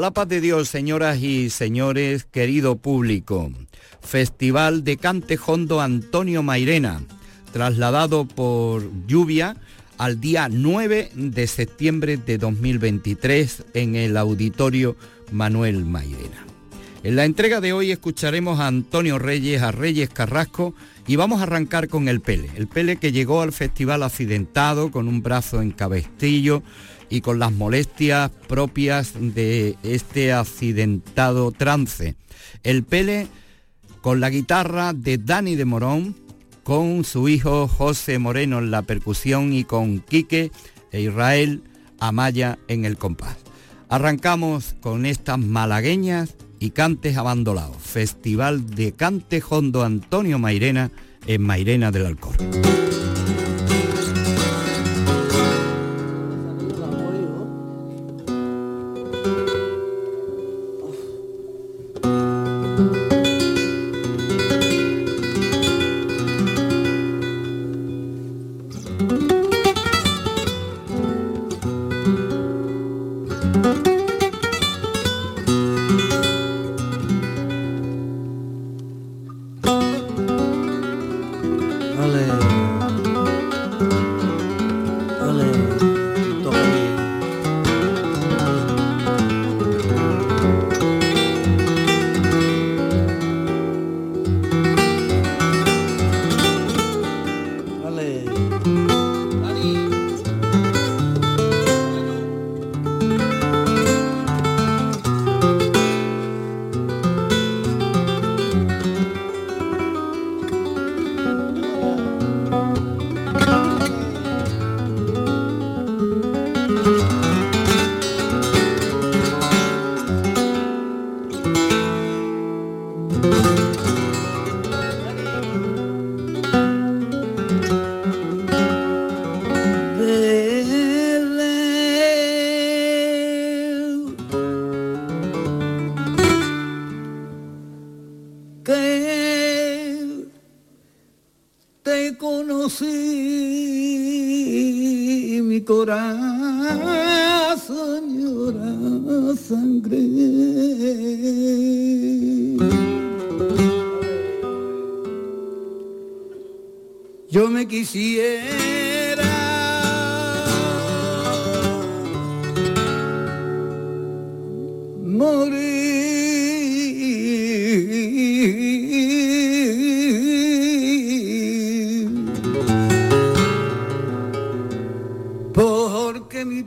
la paz de Dios, señoras y señores, querido público. Festival de Cante Hondo Antonio Mairena, trasladado por lluvia al día 9 de septiembre de 2023 en el auditorio Manuel Mairena. En la entrega de hoy escucharemos a Antonio Reyes, a Reyes Carrasco y vamos a arrancar con el Pele. El Pele que llegó al festival accidentado con un brazo en cabestillo y con las molestias propias de este accidentado trance. El Pele con la guitarra de Dani de Morón, con su hijo José Moreno en la percusión y con Quique e Israel Amaya en el compás. Arrancamos con estas malagueñas y cantes abandonados. Festival de Cante Hondo Antonio Mairena en Mairena del Alcor.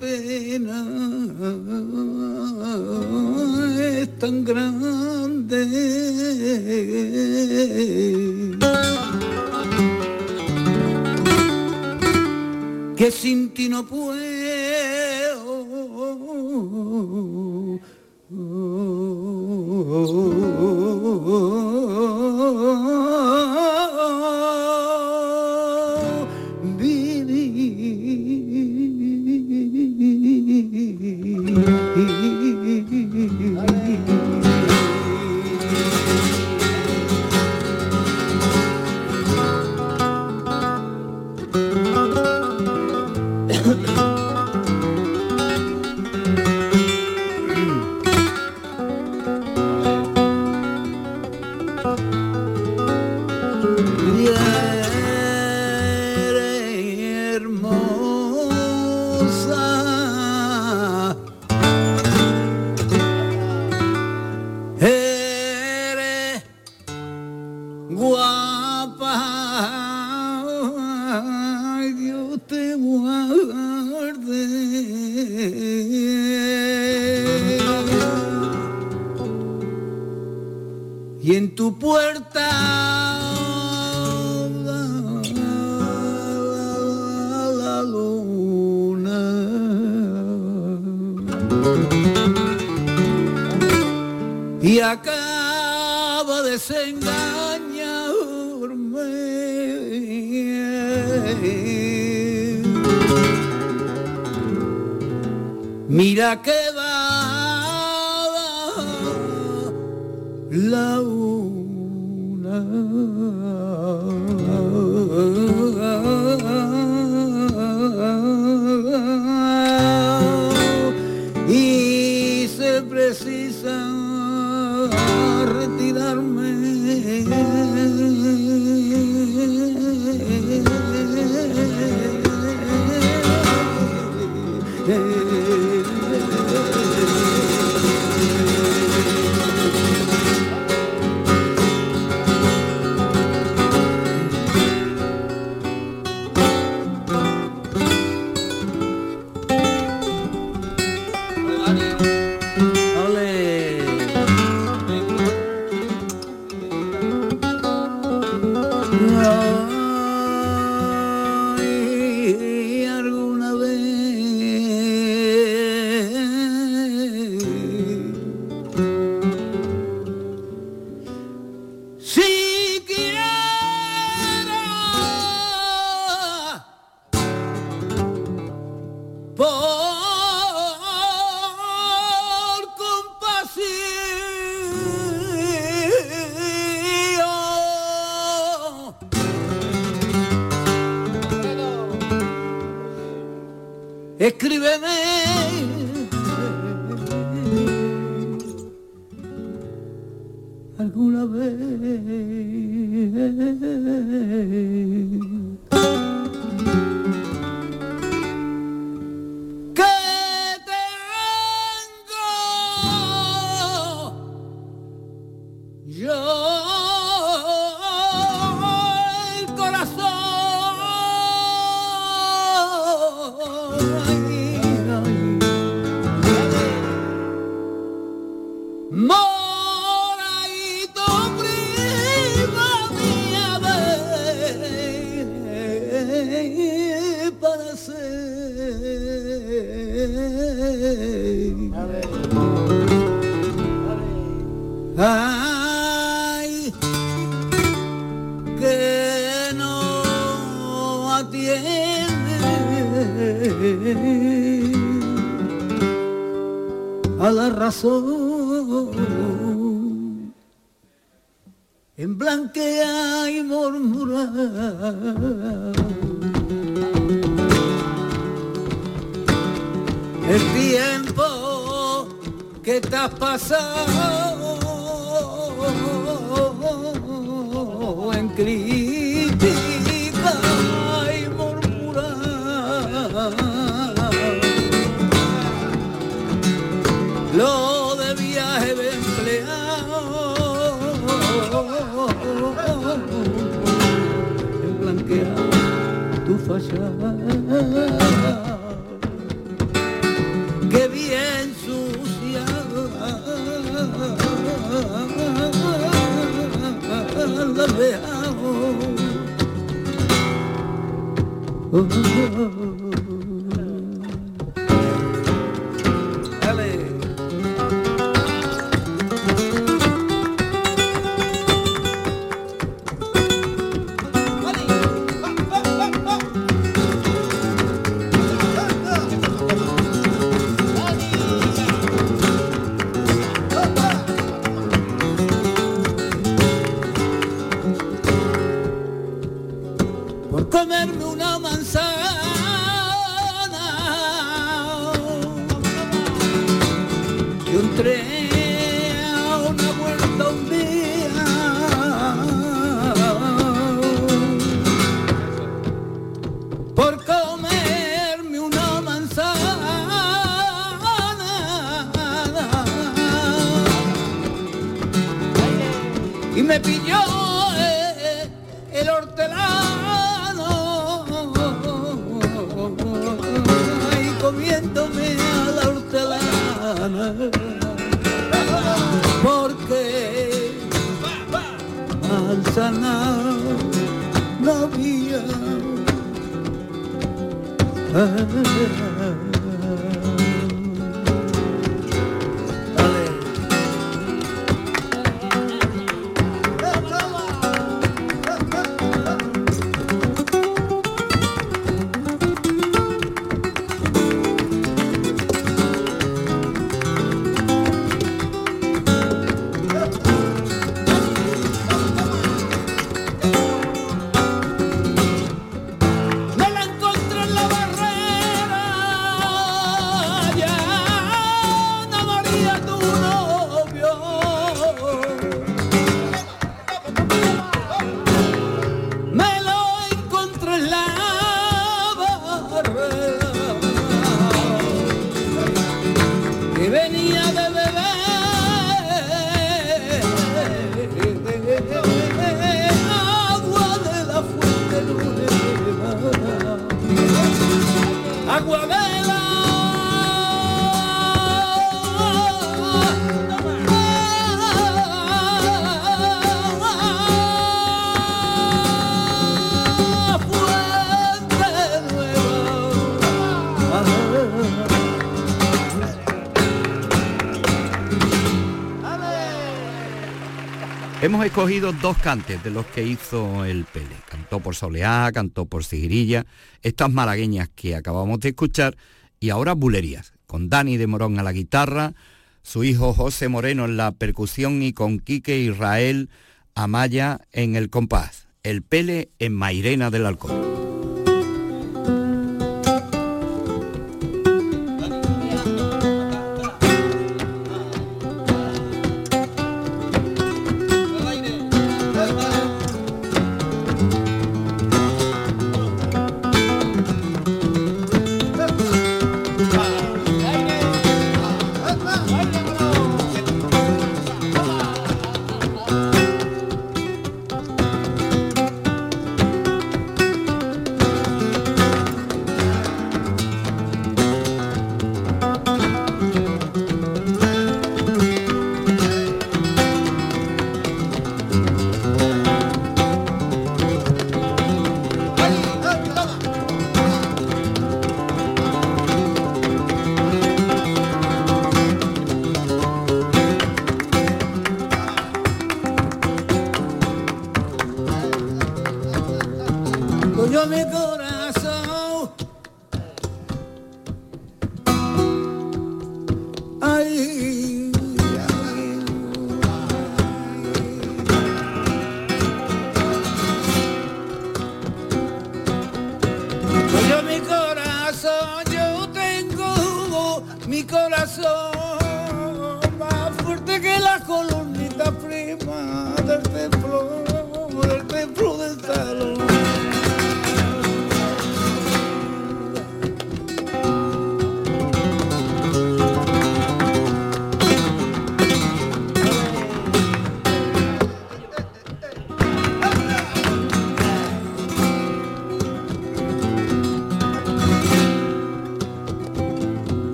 Y en tu puerta Mira que va la me escogido dos cantes de los que hizo el Pele. Cantó por Soleá, cantó por Sigirilla, estas malagueñas que acabamos de escuchar y ahora bulerías, con Dani de Morón a la guitarra, su hijo José Moreno en la percusión y con Quique Israel Amaya en el compás. El Pele en Mairena del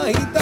Alcohol. Y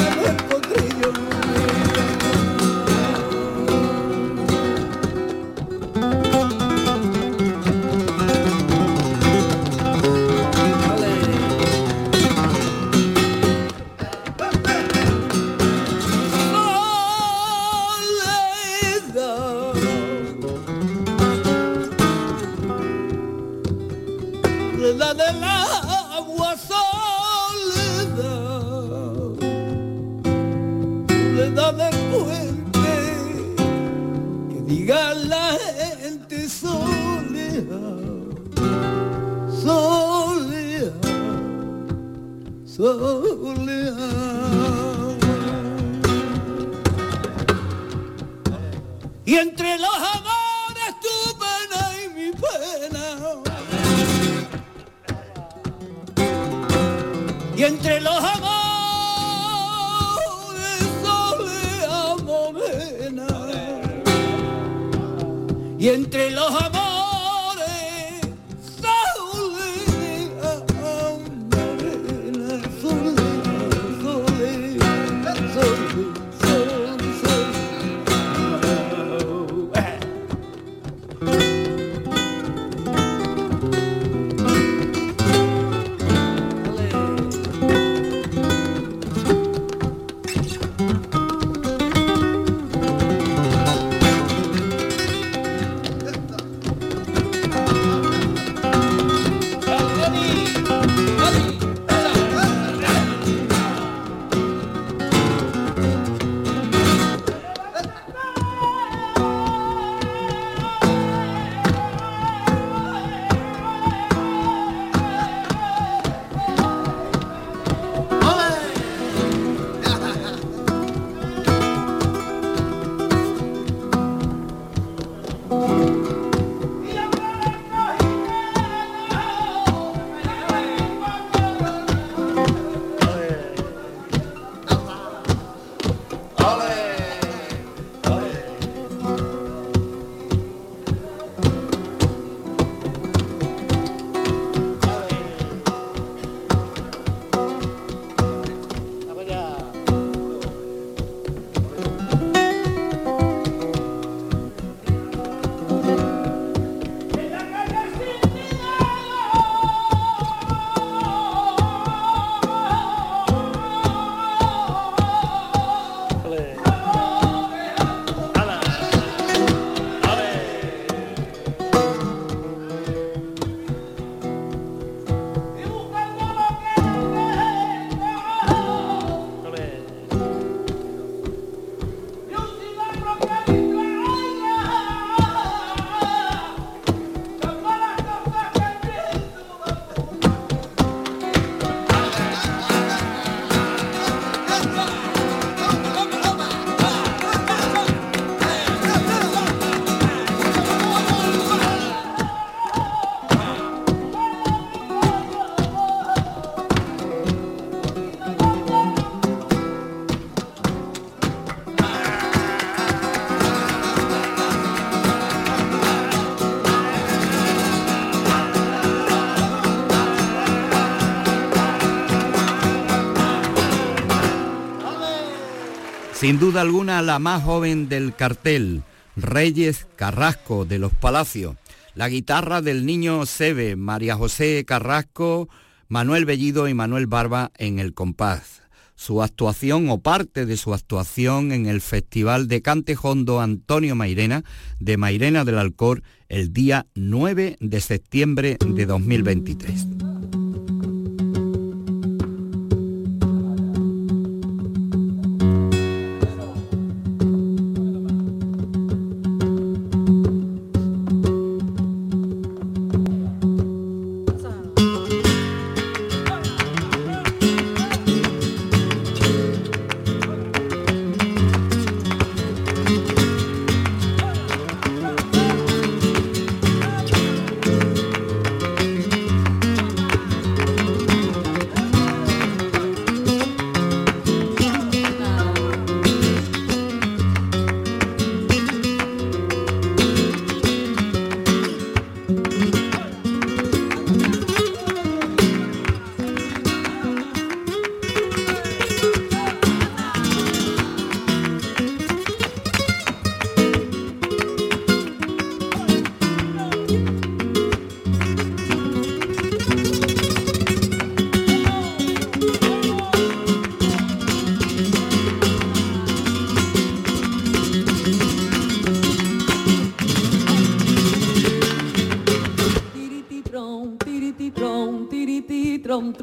Sin duda alguna la más joven del cartel, Reyes Carrasco de los Palacios. La guitarra del niño Sebe, María José Carrasco, Manuel Bellido y Manuel Barba en el compás. Su actuación o parte de su actuación en el Festival de Cantejondo Antonio Mairena de Mairena del Alcor el día 9 de septiembre de 2023.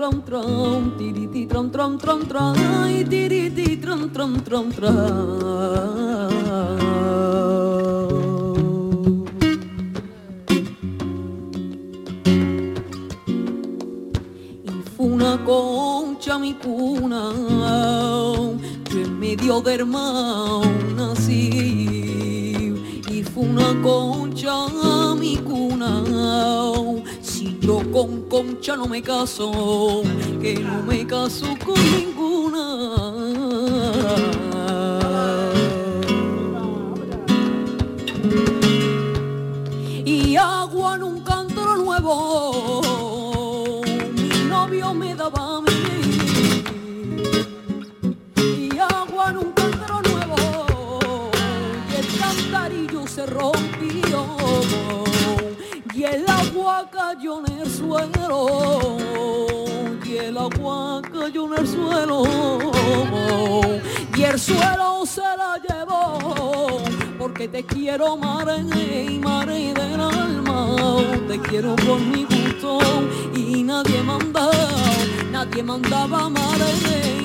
trom trom tiri ti trom trom trom trom tiri ti trom trom trom trom una concia mi cuna, que en medio del mar no me caso con y el suelo se la llevó porque te quiero madre y madre del alma. Te quiero por mi gusto y nadie mandaba nadie mandaba madre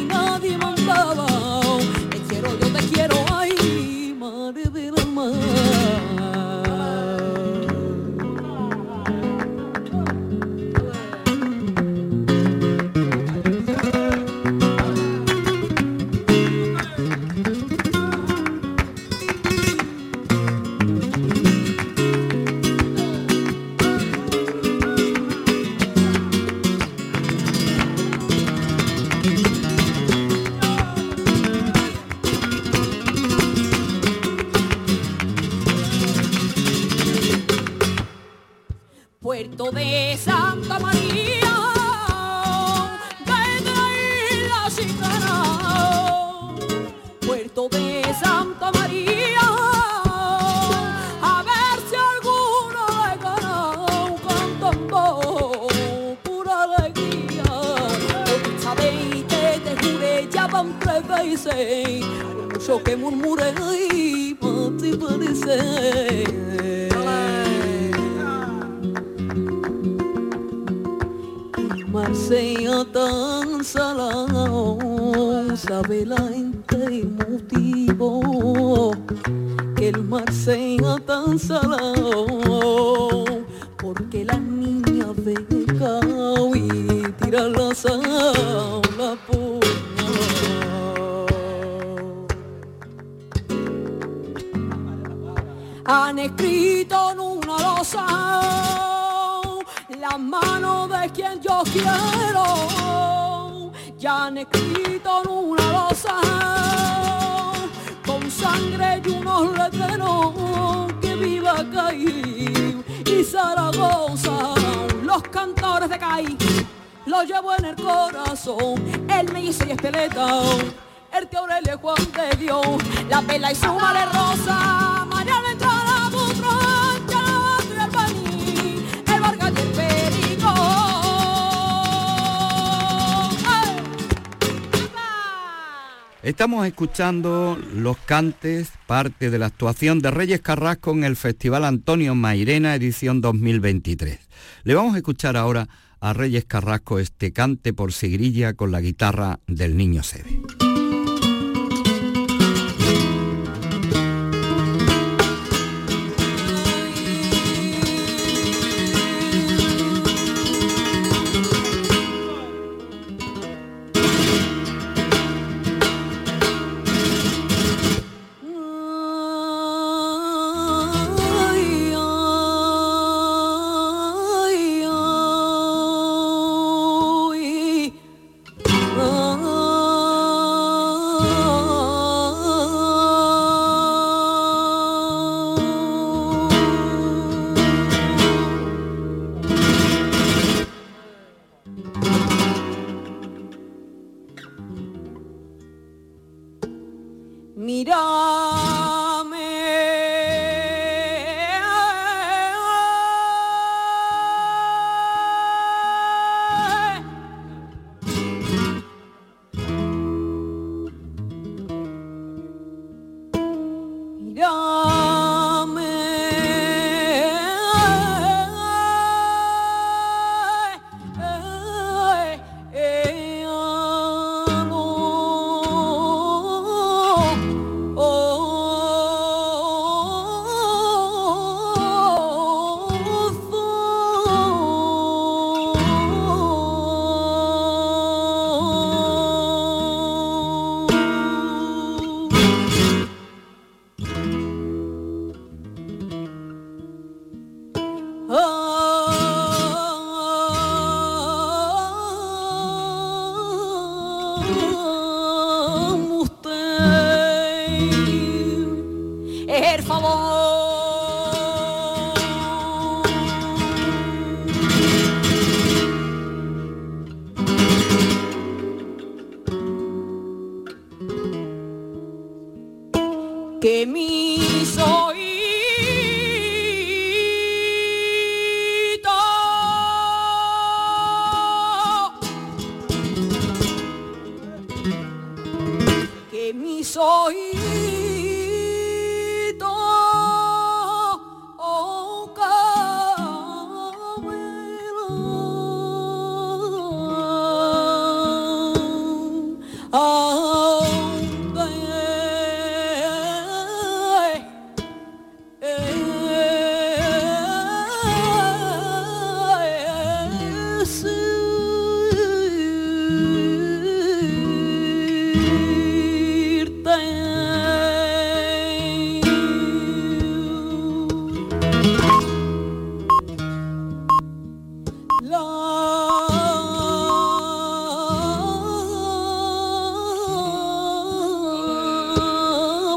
la pela y su el Estamos escuchando los cantes, parte de la actuación de Reyes Carrasco en el Festival Antonio Mairena, edición 2023. Le vamos a escuchar ahora a Reyes Carrasco este cante por sigrilla con la guitarra del niño Sebe.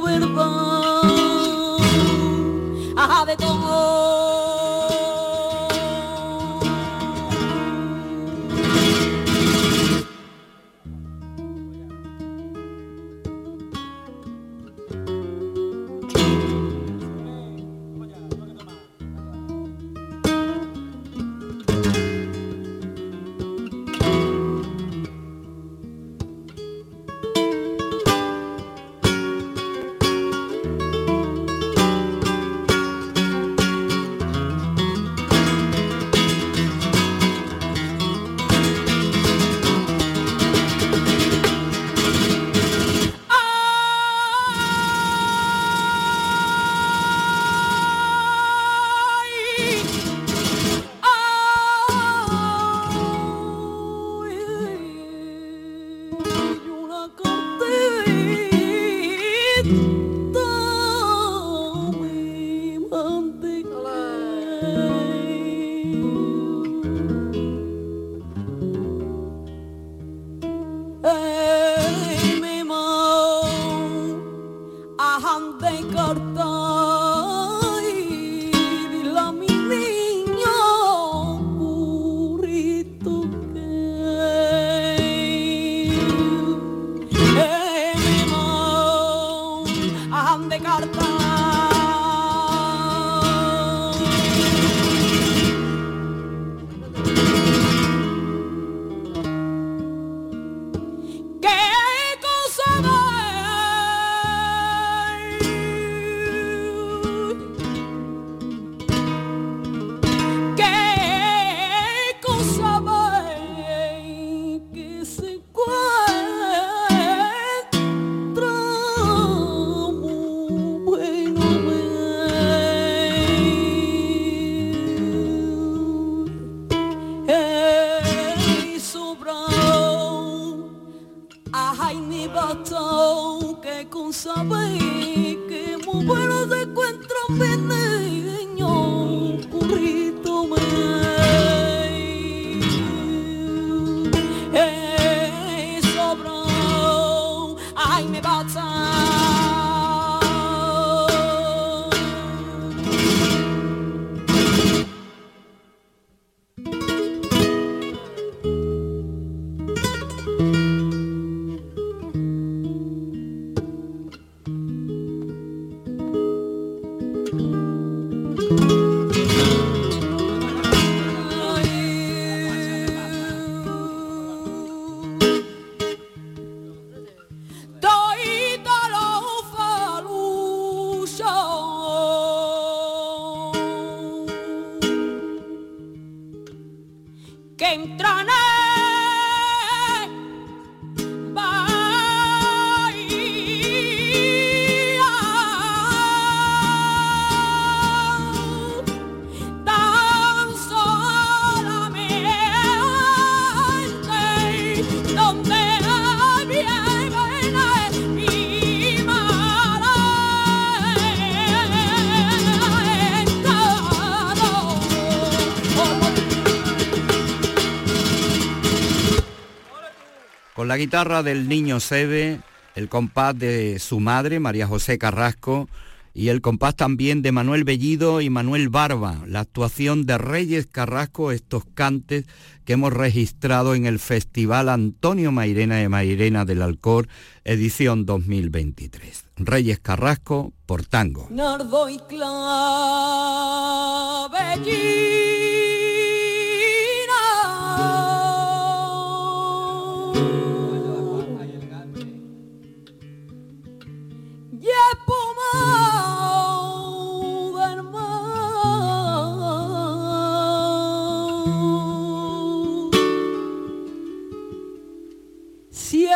with a bomb. La guitarra del niño Sebe, el compás de su madre, María José Carrasco, y el compás también de Manuel Bellido y Manuel Barba, la actuación de Reyes Carrasco, estos cantes que hemos registrado en el Festival Antonio Mairena de Mairena del Alcor, edición 2023. Reyes Carrasco por tango.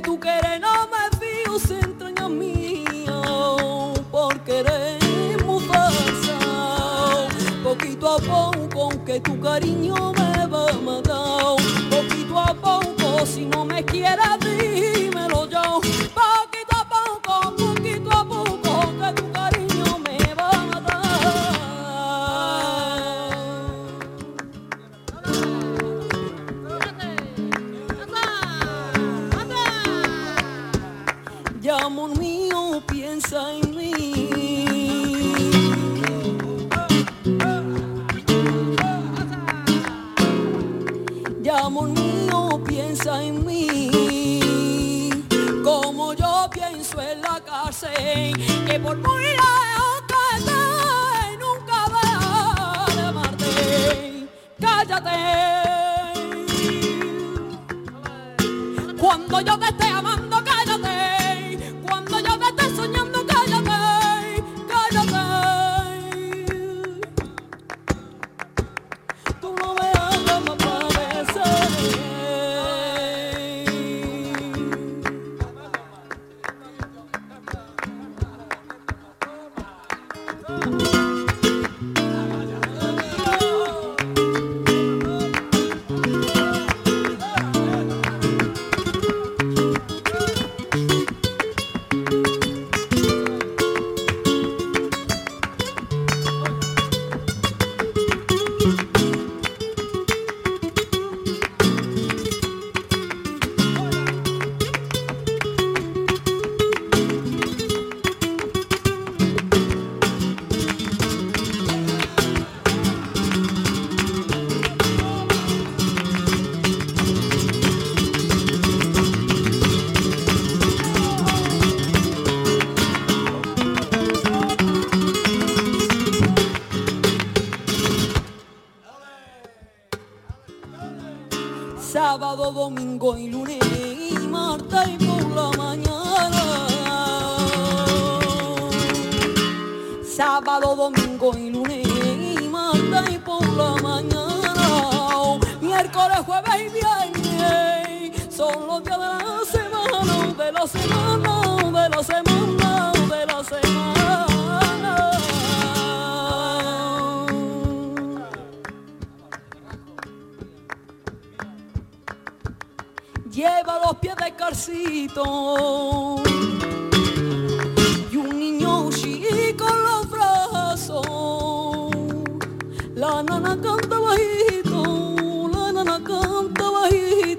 Tu querer no me fío, se entraña a mí por querer poquito a poco, aunque tu cariño me va a matar, poquito a poco, si no me quieres Cuando yo te esté amando, cállate. Carcito y un niño chico en los brazos. La nana canta bajito, la nana canta bajito.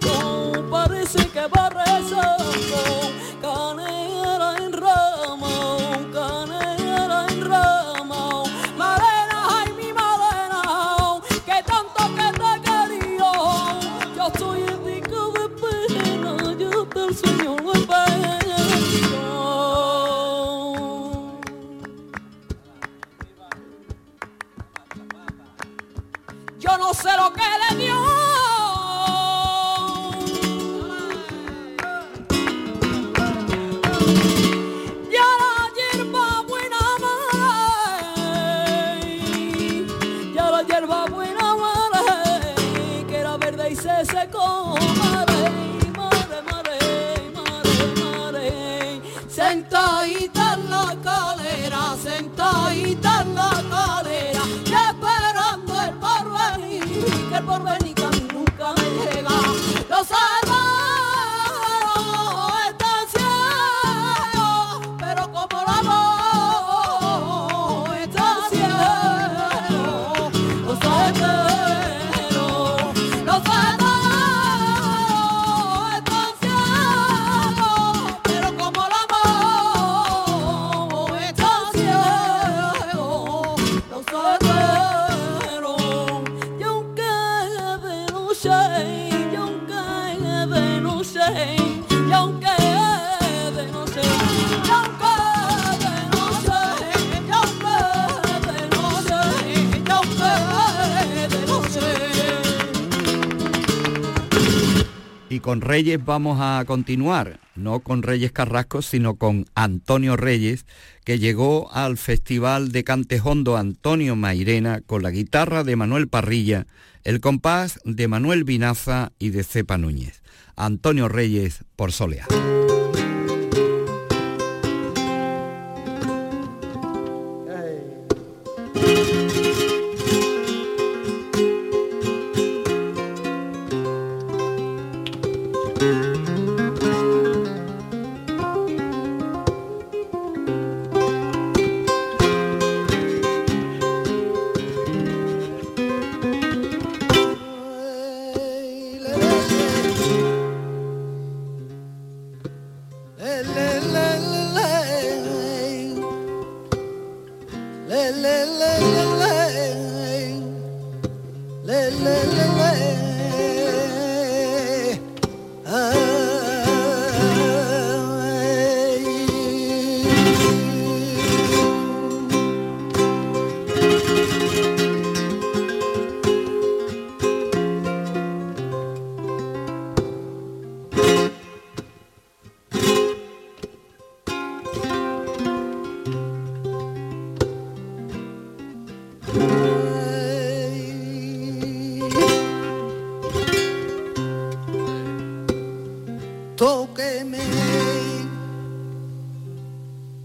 con Reyes vamos a continuar, no con Reyes Carrasco, sino con Antonio Reyes, que llegó al Festival de Cantejondo Antonio Mairena con la guitarra de Manuel Parrilla, el compás de Manuel Vinaza y de Cepa Núñez. Antonio Reyes por Solea.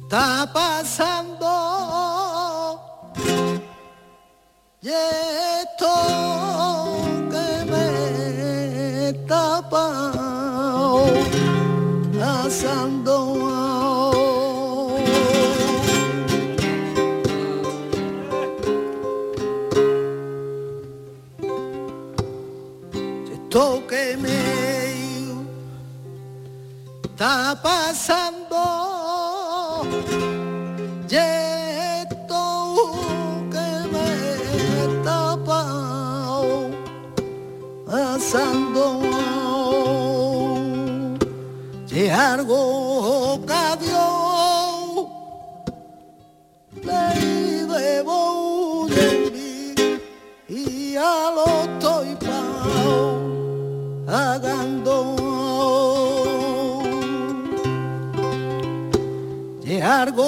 está pasando. Y esto que me tapa pasando esto que me está pasando. pensando si algo ocasión le debo de y a lo estoy pagando. Si algo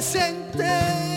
presente.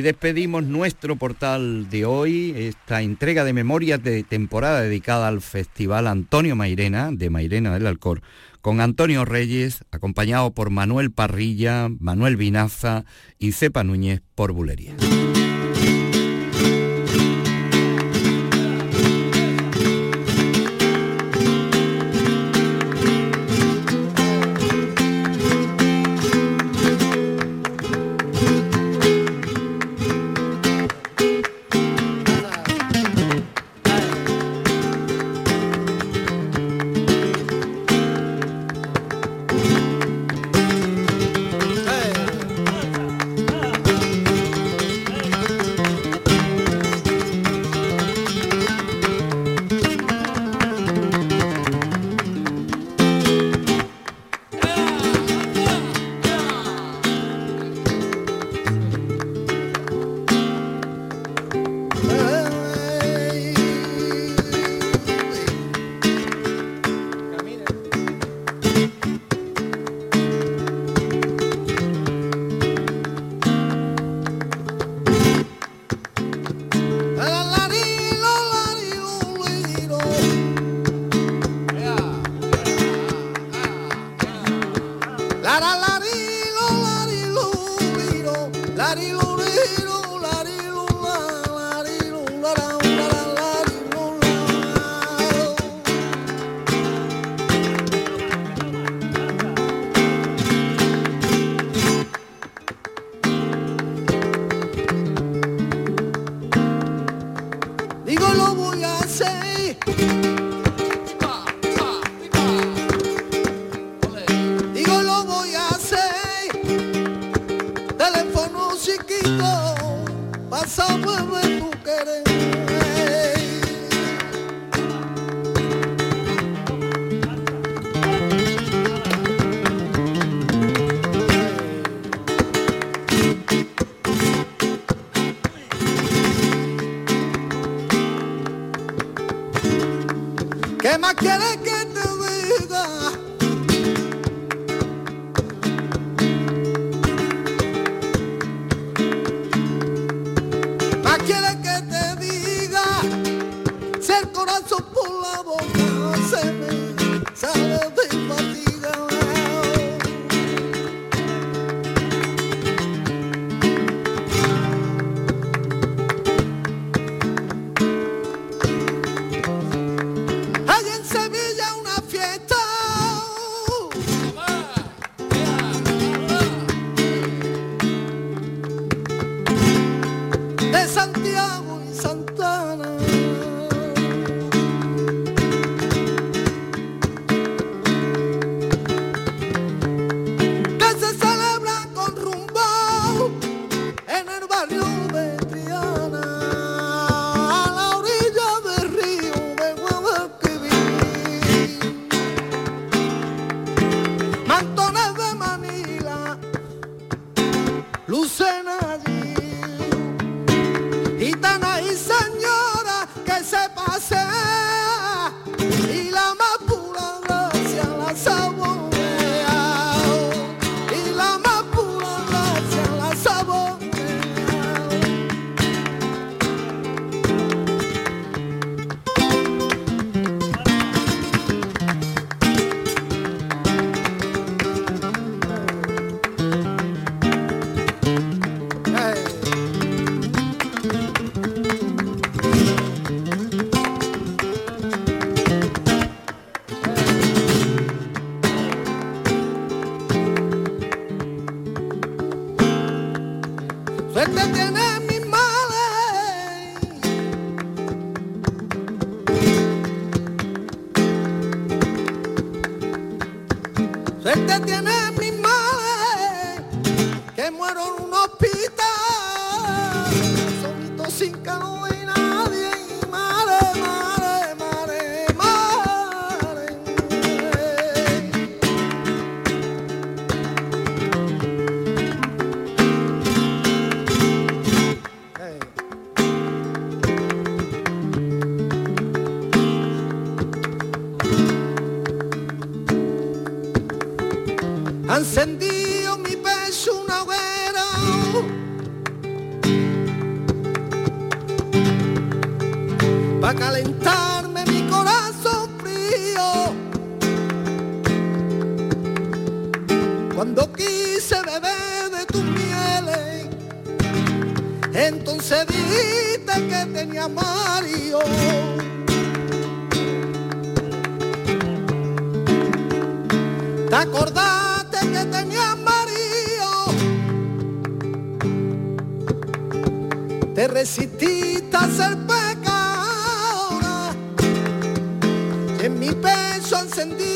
Despedimos nuestro portal de hoy, esta entrega de memorias de temporada dedicada al Festival Antonio Mairena, de Mairena del Alcor, con Antonio Reyes, acompañado por Manuel Parrilla, Manuel Vinaza y Cepa Núñez por Bulería. calentarme mi corazón frío. Cuando quise beber de tus mieles, entonces dijiste que tenía Mario. ¿Te acordaste que tenía Mario? Te resististe a ser encendido.